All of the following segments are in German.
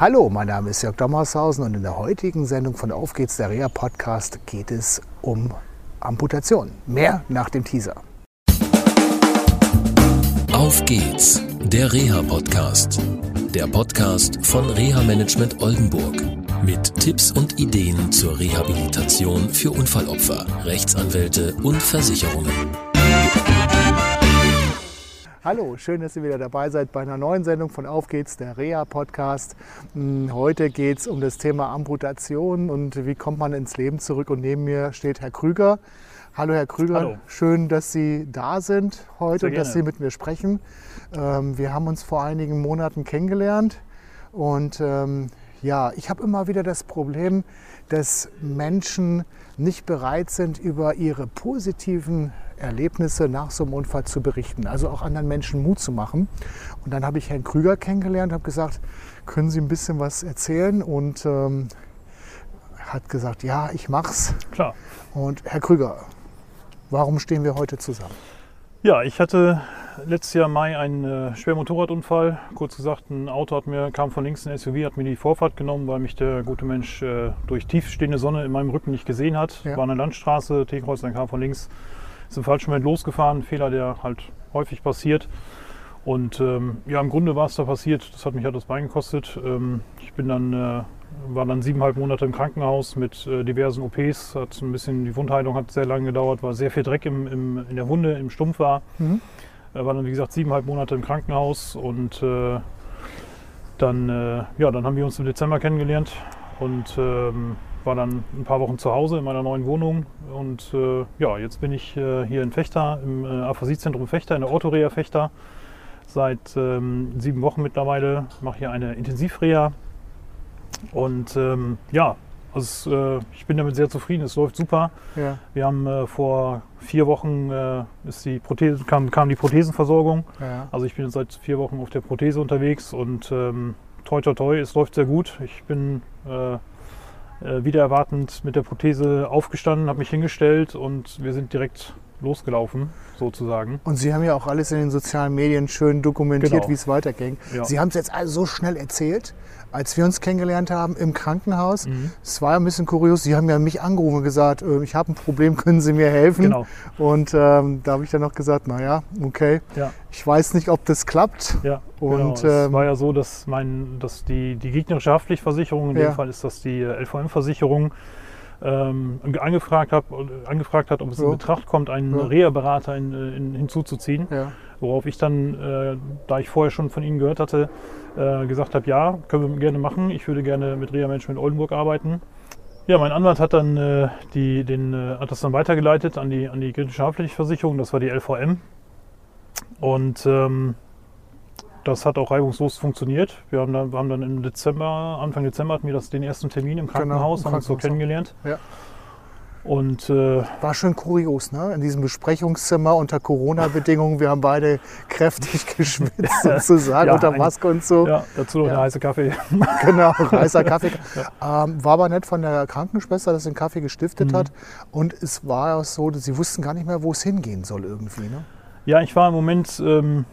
Hallo, mein Name ist Jörg Dommershausen und in der heutigen Sendung von Auf geht's, der Reha Podcast, geht es um Amputation. Mehr nach dem Teaser. Auf geht's, der Reha Podcast. Der Podcast von Reha Management Oldenburg. Mit Tipps und Ideen zur Rehabilitation für Unfallopfer, Rechtsanwälte und Versicherungen. Hallo, schön, dass ihr wieder dabei seid bei einer neuen Sendung von Auf geht's, der Reha-Podcast. Hm, heute geht es um das Thema Amputation und wie kommt man ins Leben zurück. Und neben mir steht Herr Krüger. Hallo Herr Krüger, Hallo. schön, dass Sie da sind heute und dass. Sie mit mir sprechen. Ähm, wir haben uns vor einigen Monaten kennengelernt und ähm, ja, ich habe immer wieder das Problem, dass Menschen nicht bereit sind, über ihre positiven Erlebnisse nach so einem Unfall zu berichten, also auch anderen Menschen Mut zu machen. Und dann habe ich Herrn Krüger kennengelernt, habe gesagt, können Sie ein bisschen was erzählen? Und ähm, hat gesagt, ja, ich mach's. Klar. Und Herr Krüger, warum stehen wir heute zusammen? Ja, ich hatte letztes Jahr im Mai einen äh, schweren Motorradunfall. Kurz gesagt, ein Auto hat mir, kam von links ein SUV, hat mir die Vorfahrt genommen, weil mich der gute Mensch äh, durch tiefstehende Sonne in meinem Rücken nicht gesehen hat. Ja. War eine Landstraße, T-Kreuz, dann kam von links, ist im falschen Moment losgefahren. Ein Fehler, der halt häufig passiert. Und ähm, ja, im Grunde war es da passiert. Das hat mich halt das Bein gekostet. Ähm, ich bin dann, äh, war dann siebeneinhalb Monate im Krankenhaus mit äh, diversen OPs. Hat ein bisschen, die Wundheilung hat sehr lange gedauert, war sehr viel Dreck im, im, in der Wunde, im Stumpf war. Mhm. Er war dann, wie gesagt, siebeneinhalb Monate im Krankenhaus und äh, dann, äh, ja, dann haben wir uns im Dezember kennengelernt und ähm, war dann ein paar Wochen zu Hause in meiner neuen Wohnung. Und äh, ja, jetzt bin ich äh, hier in Fechter, im äh, Aphasiezentrum Fechter, in der Orthoreha Fechter. Seit ähm, sieben Wochen mittlerweile mache hier eine Intensivreha. Und ähm, ja, also, ich bin damit sehr zufrieden, es läuft super. Ja, Wir haben äh, vor vier Wochen äh, ist die Prothese, kam, kam die Prothesenversorgung. ja. Also ich bin jetzt seit vier Wochen auf der Prothese unterwegs und ähm, toi toi toi, es läuft sehr gut. Ich bin äh, äh, wieder erwartend mit der Prothese aufgestanden, habe mich hingestellt und wir sind direkt losgelaufen, sozusagen. Und Sie haben ja auch alles in den sozialen Medien schön dokumentiert, Genau. wie es weiterging. Ja. Sie haben es jetzt also so schnell erzählt, als wir uns kennengelernt haben im Krankenhaus. Mhm. Es war ja ein bisschen kurios. Sie haben ja mich angerufen und gesagt, äh, ich habe ein Problem, können Sie mir helfen? Genau. Und ähm, da habe ich dann noch gesagt, naja, okay, Ja, ich weiß nicht, ob das klappt. ja. Und, genau. es ähm, war ja so, dass, mein, dass die, die gegnerische Haftpflichtversicherung, in Ja. dem Fall ist das die äh, LVM-Versicherung, ähm, angefragt, hab, angefragt hat, ob es Ja. in Betracht kommt, einen Ja. Reha-Berater in, äh, in, hinzuzuziehen. Ja, Worauf ich dann, äh, da ich vorher schon von Ihnen gehört hatte, äh, gesagt habe, ja, können wir gerne machen. Ich würde gerne mit Reha Management Oldenburg arbeiten. Ja, mein Anwalt hat dann äh, die, den, äh, hat das dann weitergeleitet an die, an die kritische Haftpflichtversicherung, das war die LVM. Und ähm, das hat auch reibungslos funktioniert. Wir haben dann, wir haben dann im Dezember, Anfang Dezember hatten wir das, den ersten Termin im Krankenhaus, Genau, im haben uns so kennengelernt. Ja. Und äh, war schon kurios, ne? In diesem Besprechungszimmer unter Corona-Bedingungen. Wir haben beide kräftig geschwitzt sozusagen Ja, unter ein- Maske und so. ja, dazu noch Ja. eine heiße Kaffee. Genau, heißer Kaffee. ähm, war aber nett von der Krankenschwester, dass sie den Kaffee gestiftet Mhm. hat. Und es war auch so, dass sie wussten gar nicht mehr, wo es hingehen soll irgendwie. Ne? Ja, ich war im Moment, ähm,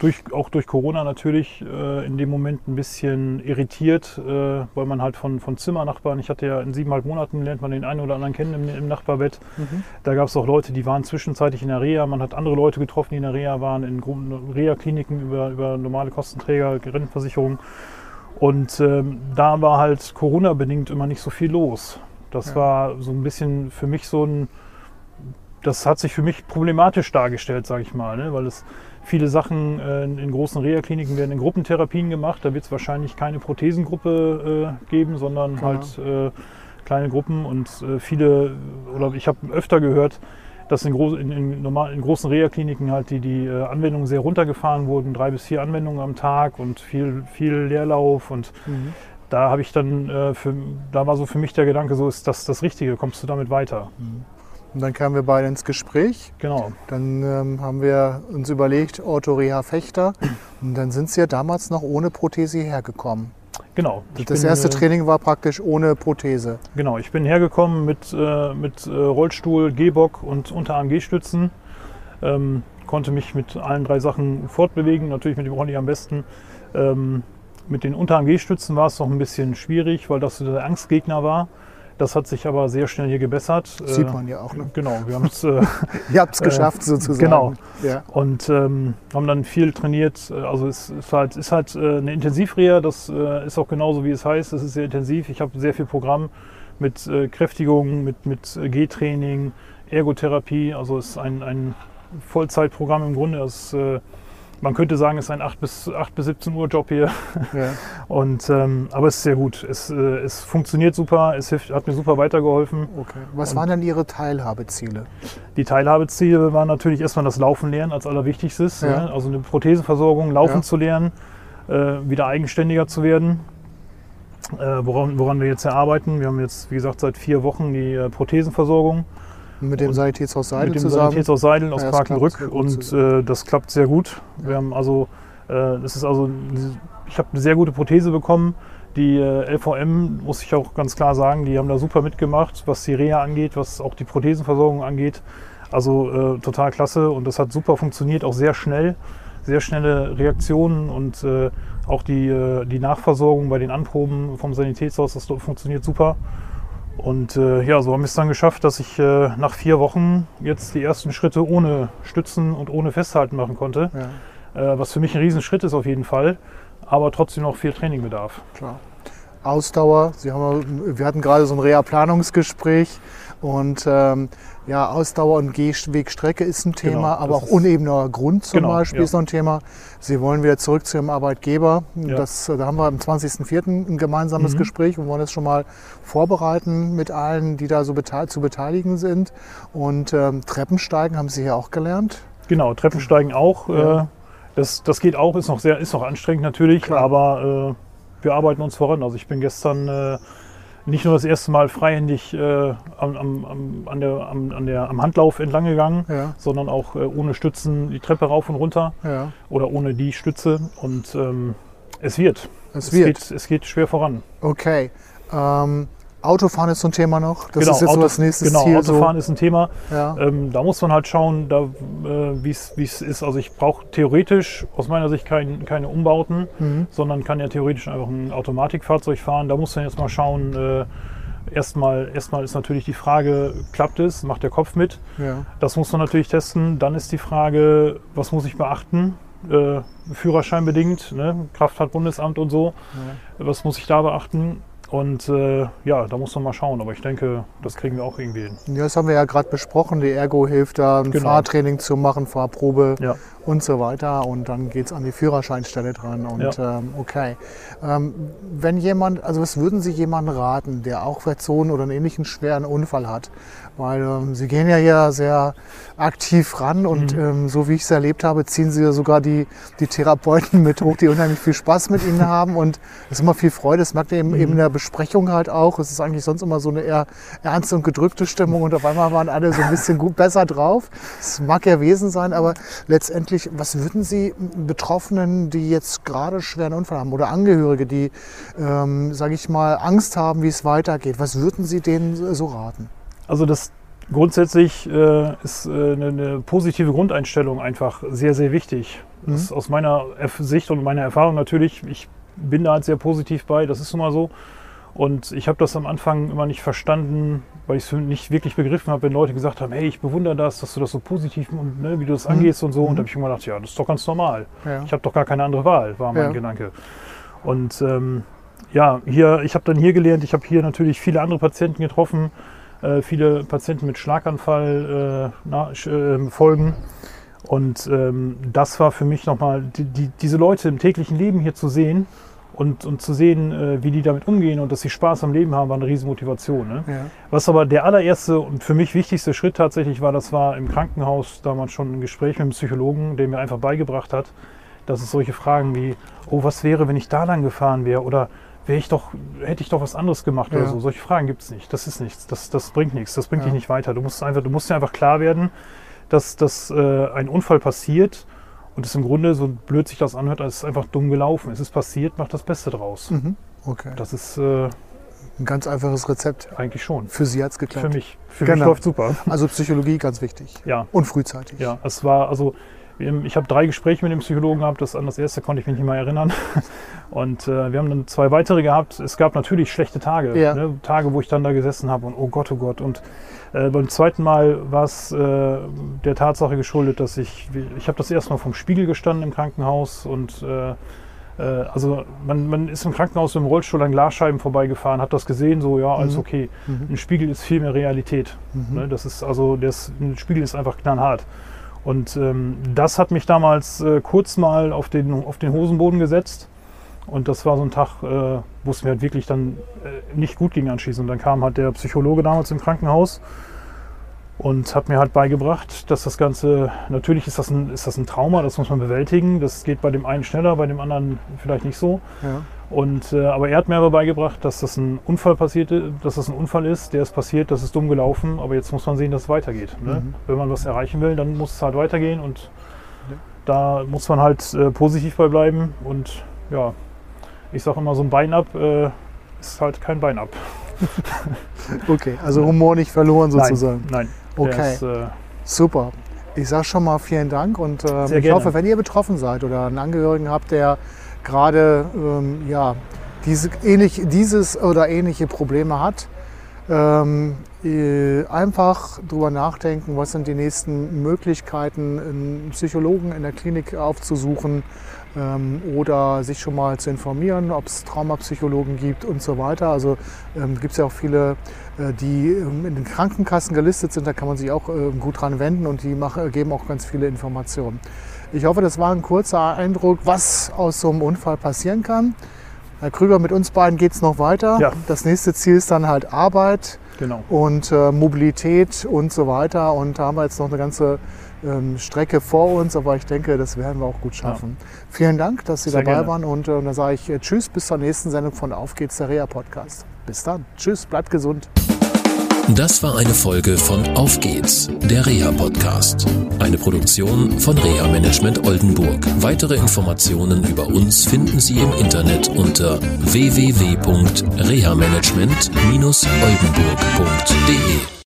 durch, auch durch Corona natürlich, äh, in dem Moment ein bisschen irritiert, äh, weil man halt von, von Zimmernachbarn, ich hatte ja in siebeneinhalb Monaten, lernt man den einen oder anderen kennen im, im Nachbarbett. Da gab es auch Leute, die waren zwischenzeitlich in der Reha. Man hat andere Leute getroffen, die in der Reha waren, in Reha-Kliniken über, über normale Kostenträger, Rentenversicherung. Und ähm, da war halt Corona-bedingt immer nicht so viel los. Das Ja. war so ein bisschen für mich so ein, das hat sich für mich problematisch dargestellt, sage ich mal, ne? weil es viele Sachen äh, in, großen Reha-Kliniken werden in Gruppentherapien gemacht. Da wird es wahrscheinlich keine Prothesengruppe äh, geben, sondern Genau. halt äh, kleine Gruppen und viele, oder ich habe öfter gehört, dass in, groß, in, in, normal, in großen Reha-Kliniken halt die, die äh, Anwendungen sehr runtergefahren wurden, drei bis vier Anwendungen am Tag und viel, viel Leerlauf und da habe ich dann, äh, für, da war so für mich der Gedanke, so ist das das Richtige, kommst du damit weiter? Und dann kamen wir beide ins Gespräch. Genau. Dann ähm, haben wir uns überlegt, Orthoreha Fechter. Und dann sind sie ja damals noch ohne Prothese hierher gekommen. Genau. Ich Das bin, erste äh, Training war praktisch ohne Prothese. Genau, ich bin hergekommen mit, äh, mit äh, Rollstuhl, Gehbock und Unterarm-G-Stützen. Ähm, konnte mich mit allen drei Sachen fortbewegen, natürlich mit dem Rolli am besten. Ähm, mit den Unter-AMG-Stützen war es noch ein bisschen schwierig, weil das der Angstgegner war. Das hat sich aber sehr schnell hier gebessert. Sieht äh, man ja auch. Ne? Genau, wir haben es. Äh, Ihr habt es geschafft sozusagen. Genau. Ja. Und ähm, haben dann viel trainiert. Also es ist halt, ist halt äh, eine Intensivreha, das äh, ist auch genauso wie es heißt. Es ist sehr intensiv. Ich habe sehr viel Programm mit äh, Kräftigung, mit, mit G-Training, Ergotherapie. Also es ist ein, ein Vollzeitprogramm im Grunde. Das, äh, man könnte sagen, es ist ein 8 bis, 8 bis 17 Uhr Job hier. Ja. Und, ähm, aber es ist sehr gut. Es, äh, es funktioniert super, es hilft, hat mir super weitergeholfen. Okay. Was Und waren dann Ihre Teilhabeziele? Die Teilhabeziele waren natürlich erstmal das Laufen lernen als allerwichtigstes. Ja. Ne? Also eine Prothesenversorgung, Laufen ja. zu lernen, äh, wieder eigenständiger zu werden. Äh, woran, woran wir jetzt erarbeiten. Wir haben jetzt, wie gesagt, seit vier Wochen die äh, Prothesenversorgung. Mit dem Sanitätshaus Seidel mit dem zusammen? Sanitätshaus Seidel aus ja, Parkenbrück und äh, das klappt sehr gut. Wir haben also, äh, das ist also, ich habe eine sehr gute Prothese bekommen. Die äh, LVM, muss ich auch ganz klar sagen, die haben da super mitgemacht, was die Reha angeht, was auch die Prothesenversorgung angeht. Also äh, total klasse und das hat super funktioniert, auch sehr schnell, sehr schnelle Reaktionen und äh, auch die, äh, die Nachversorgung bei den Anproben vom Sanitätshaus, das funktioniert super. Und äh, ja, so haben wir es dann geschafft, dass ich äh, nach vier Wochen jetzt die ersten Schritte ohne Stützen und ohne Festhalten machen konnte. Ja. Äh, was für mich ein Riesenschritt ist auf jeden Fall, aber trotzdem noch viel Training bedarf. Klar. Ausdauer, Sie haben, wir hatten gerade so ein Reha-Planungsgespräch und ähm, ja, Ausdauer und Gehwegstrecke ist ein Thema, genau, aber auch unebener Grund zum genau, Beispiel ja. ist noch ein Thema. Sie wollen wieder zurück zu Ihrem Arbeitgeber. Ja. Das, da haben wir am 20.04. ein gemeinsames mhm. Gespräch und wollen das schon mal vorbereiten mit allen, die da so bete zu beteiligen sind. Und ähm, Treppensteigen haben Sie hier auch gelernt? Genau, Treppensteigen auch. Ja. Äh, das, das geht auch, ist noch sehr, ist noch anstrengend natürlich, Klar. aber äh, wir arbeiten uns voran. Also ich bin gestern äh, nicht nur das erste Mal freihändig äh, am, am, an der, am, an der, am Handlauf entlang gegangen, ja. sondern auch äh, ohne Stützen die Treppe rauf und runter ja. oder ohne die Stütze. Und ähm, es wird. Es, es wird. Geht, es geht schwer voran. Okay. Ähm, Autofahren ist so ein Thema noch. Das genau, ist jetzt Auto, so das nächste genau, Ziel. Autofahren so. ist ein Thema. Ja. Ähm, da muss man halt schauen, äh, wie es ist. Also ich brauche theoretisch aus meiner Sicht kein, keine Umbauten, mhm. sondern kann ja theoretisch einfach ein Automatikfahrzeug fahren. Da muss man jetzt mal schauen. Äh, erstmal, erstmal ist natürlich die Frage, klappt es? Macht der Kopf mit? Ja. Das muss man natürlich testen. Dann ist die Frage, was muss ich beachten? Äh, Führerschein bedingt, ne? Kraftfahrtbundesamt und so. Ja. Was muss ich da beachten? Und äh, ja, da muss man mal schauen. Aber ich denke, das kriegen wir auch irgendwie hin. Ja, das haben wir ja gerade besprochen. Die Ergo hilft da, ein genau. Fahrtraining zu machen, Fahrprobe ja. und so weiter. Und dann geht es an die Führerscheinstelle dran. Und ja. ähm, okay. Ähm, wenn jemand, also was würden Sie jemandem raten, der auch vielleicht so einen oder einen ähnlichen schweren Unfall hat? Weil ähm, Sie gehen ja hier sehr aktiv ran und mhm. ähm, so wie ich es erlebt habe, ziehen Sie ja sogar die, die Therapeuten mit hoch, die unheimlich viel Spaß mit Ihnen haben und es ist immer viel Freude. Das merkt ihr eben, mhm. eben in der Besprechung halt auch. Es ist eigentlich sonst immer so eine eher ernste und gedrückte Stimmung und auf einmal waren alle so ein bisschen gut besser drauf. Das mag ja Wesen sein, aber letztendlich, was würden Sie Betroffenen, die jetzt gerade schweren Unfall haben oder Angehörige, die, ähm, sage ich mal, Angst haben, wie es weitergeht, was würden Sie denen so raten? Also das grundsätzlich äh, ist äh, eine, eine, positive Grundeinstellung einfach sehr, sehr wichtig. Mhm. Das ist aus meiner Sicht und meiner Erfahrung natürlich, ich bin da halt sehr positiv bei, das ist nun mal so. Und ich habe das am Anfang immer nicht verstanden, weil ich es nicht wirklich begriffen habe, wenn Leute gesagt haben, hey, ich bewundere das, dass du das so positiv und ne, wie du das mhm. angehst und so. Und da habe ich immer gedacht, ja, das ist doch ganz normal. Ja. Ich habe doch gar keine andere Wahl, war mein ja. Gedanke. Und ähm, ja, hier, ich habe dann hier gelernt, ich habe hier natürlich viele andere Patienten getroffen, äh, viele Patienten mit Schlaganfall äh, na, äh, folgen. Und ähm, das war für mich nochmal, die, die, diese Leute im täglichen Leben hier zu sehen und, und zu sehen, äh, wie die damit umgehen und dass sie Spaß am Leben haben, war eine Riesenmotivation. Ne? Ja. Was aber der allererste und für mich wichtigste Schritt tatsächlich war, das war im Krankenhaus damals schon ein Gespräch mit einem Psychologen, der mir einfach beigebracht hat, dass es solche Fragen wie, oh, was wäre, wenn ich da lang gefahren wäre oder wäre ich doch, hätte ich doch was anderes gemacht ja. oder so. Solche Fragen gibt es nicht. Das ist nichts. Das, das bringt nichts. Das bringt ja. dich nicht weiter. Du musst einfach, du musst dir einfach klar werden, dass, dass äh, ein Unfall passiert und es im Grunde, so blöd sich das anhört, als ist einfach dumm gelaufen. Es ist passiert, mach das Beste draus. Mhm. Okay. Das ist äh, ein ganz einfaches Rezept. Eigentlich schon. Für Sie hat es geklappt. Für mich. Für genau. mich läuft super. Also Psychologie ganz wichtig. Ja. Und frühzeitig. Ja, es war, also ich habe drei Gespräche mit dem Psychologen gehabt. Das an das erste konnte ich mich nicht mehr erinnern. Und äh, wir haben dann zwei weitere gehabt. Es gab natürlich schlechte Tage. Ja. Ne? Tage, wo ich dann da gesessen habe und oh Gott, oh Gott. Und äh, beim zweiten Mal war es äh, der Tatsache geschuldet, dass ich, ich habe das erste Mal vom Spiegel gestanden im Krankenhaus und äh, äh, also man, man ist im Krankenhaus dem Rollstuhl an Glasscheiben vorbeigefahren, hat das gesehen, so ja, alles Mhm. okay. Mhm. Ein Spiegel ist viel mehr Realität. Mhm. Ne? Das ist also, das, ein Spiegel ist einfach knallhart. Und ähm, das hat mich damals äh, kurz mal auf den, auf den Hosenboden gesetzt. Und das war so ein Tag, äh, wo es mir halt wirklich dann äh, nicht gut ging anschließend. Und dann kam halt der Psychologe damals im Krankenhaus und hat mir halt beigebracht, dass das Ganze, natürlich ist das, ein, ist das ein Trauma, das muss man bewältigen. Das geht bei dem einen schneller, bei dem anderen vielleicht nicht so. Ja. Und, äh, aber er hat mir aber beigebracht, dass das ein Unfall passierte, dass das ein Unfall ist, der ist passiert, das ist dumm gelaufen, aber jetzt muss man sehen, dass es weitergeht. Ne? Mhm. Wenn man was erreichen will, dann muss es halt weitergehen und da muss man halt äh, positiv bei bleiben. Und ja, ich sage immer, so ein Bein ab äh, ist halt kein Bein ab. Okay, also Humor nicht verloren sozusagen. Nein, nein. Okay. Ist, äh, Super. Ich sage schon mal vielen Dank und ähm, ich hoffe, wenn ihr betroffen seid oder einen Angehörigen habt, der gerade ähm, ja, diese, ähnlich, dieses oder ähnliche Probleme hat, ähm, äh, einfach drüber nachdenken, was sind die nächsten Möglichkeiten, einen Psychologen in der Klinik aufzusuchen ähm, oder sich schon mal zu informieren, ob es Traumapsychologen gibt und so weiter. Also ähm, gibt es ja auch viele, äh, die ähm, in den Krankenkassen gelistet sind, da kann man sich auch ähm, gut dran wenden und die machen, geben auch ganz viele Informationen. Ich hoffe, das war ein kurzer Eindruck, was aus so einem Unfall passieren kann. Herr Krüger, mit uns beiden geht es noch weiter. Ja. Das nächste Ziel ist dann halt Arbeit genau. und äh, Mobilität und so weiter. Und da haben wir jetzt noch eine ganze ähm, Strecke vor uns, aber ich denke, das werden wir auch gut schaffen. Vielen Dank, dass Sie Sehr dabei gerne. waren und äh, dann sage ich äh, Tschüss bis zur nächsten Sendung von Auf geht's der Reha Podcast. Bis dann. Tschüss, bleibt gesund. Das war eine Folge von Auf geht's, der Reha-Podcast. Eine Produktion von Reha Management Oldenburg. Weitere Informationen über uns finden Sie im Internet unter www.rehamanagement-oldenburg.de.